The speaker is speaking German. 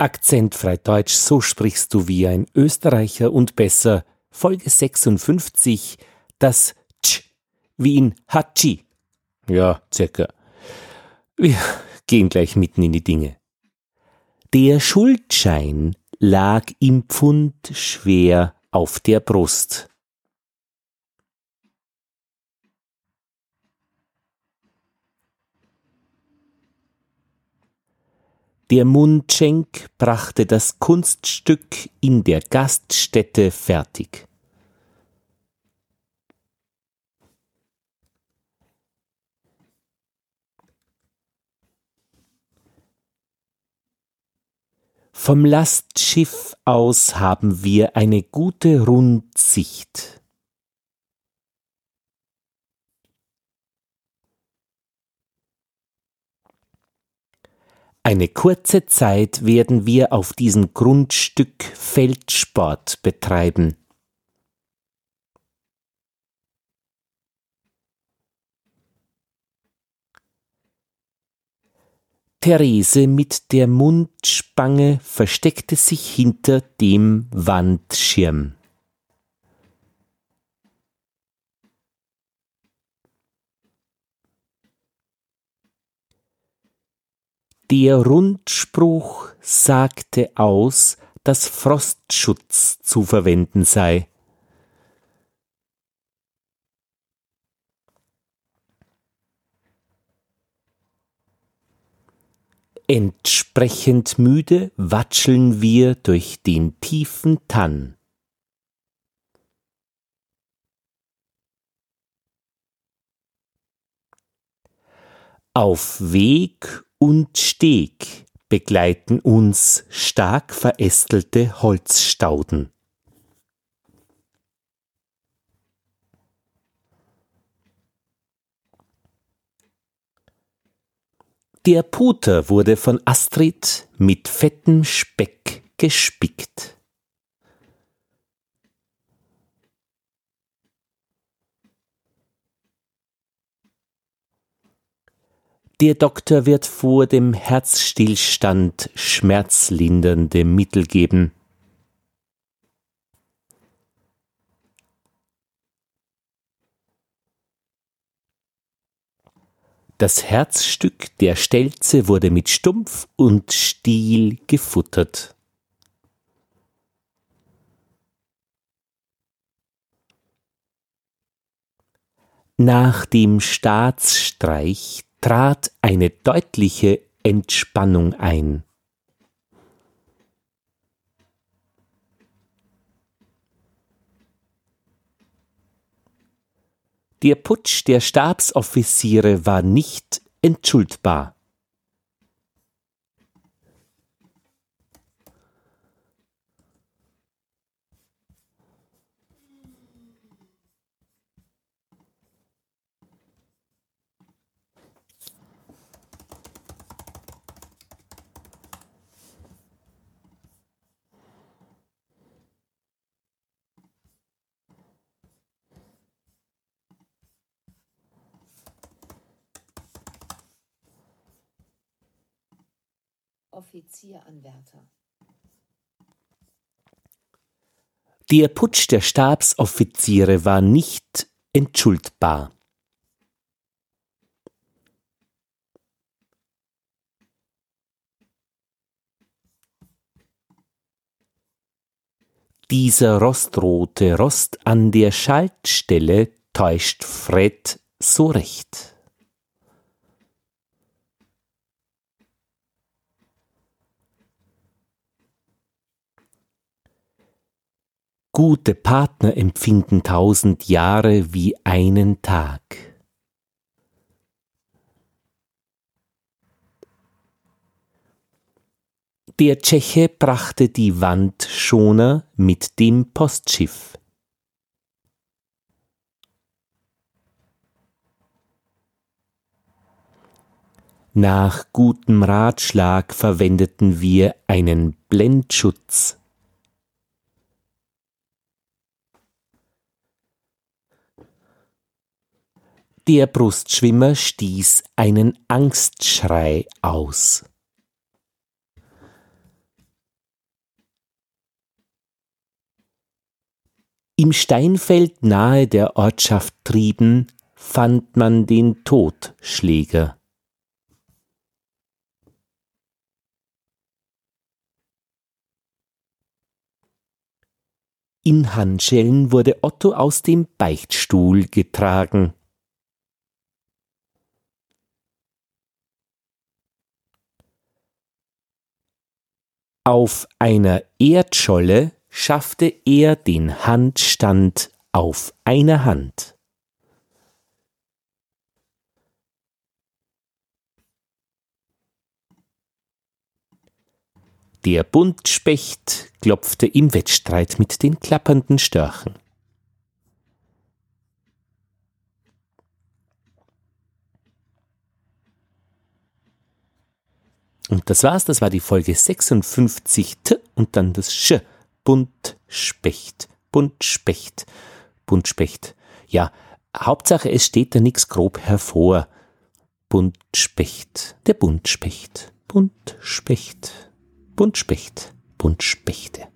Akzentfrei Deutsch, so sprichst du wie ein Österreicher und besser. Folge 56, das Tsch, wie in Hatschi. Ja, circa. Wir gehen gleich mitten in die Dinge. Der Schuldschein lag im Pfund schwer auf der Brust. Der Mundschenk brachte das Kunststück in der Gaststätte fertig. Vom Lastschiff aus haben wir eine gute Rundsicht. Eine kurze Zeit werden wir auf diesem Grundstück Feldsport betreiben. Therese mit der Mundspange versteckte sich hinter dem Wandschirm. Der Rundspruch sagte aus, dass Frostschutz zu verwenden sei. Entsprechend müde watscheln wir durch den tiefen Tann. Auf Weg und Steg begleiten uns stark verästelte Holzstauden. Der Puter wurde von Astrid mit fettem Speck gespickt. Der Doktor wird vor dem Herzstillstand schmerzlindernde Mittel geben. Das Herzstück der Stelze wurde mit Stumpf und Stiel gefuttert. Nach dem Staatsstreich trat eine deutliche Entspannung ein. Der Putsch der Stabsoffiziere war nicht entschuldbar. Offizieranwärter. Der Putsch der Stabsoffiziere war nicht entschuldbar. Dieser rostrote Rost an der Schaltstelle täuscht Fred so recht. Gute Partner empfinden tausend Jahre wie einen Tag. Der Tscheche brachte die Wandschoner mit dem Postschiff. Nach gutem Ratschlag verwendeten wir einen Blendschutz. Der Brustschwimmer stieß einen Angstschrei aus. Im Steinfeld nahe der Ortschaft Trieben fand man den Totschläger. In Handschellen wurde Otto aus dem Beichtstuhl getragen. Auf einer Erdscholle schaffte er den Handstand auf einer Hand. Der Buntspecht klopfte im Wettstreit mit den klappernden Störchen. Und das war's, das war die Folge 56 T und dann das Sch. Buntspecht, Buntspecht, Buntspecht. Ja, Hauptsache es steht da nichts grob hervor. Buntspecht, der Buntspecht, Buntspecht. Buntspecht, Buntspechte.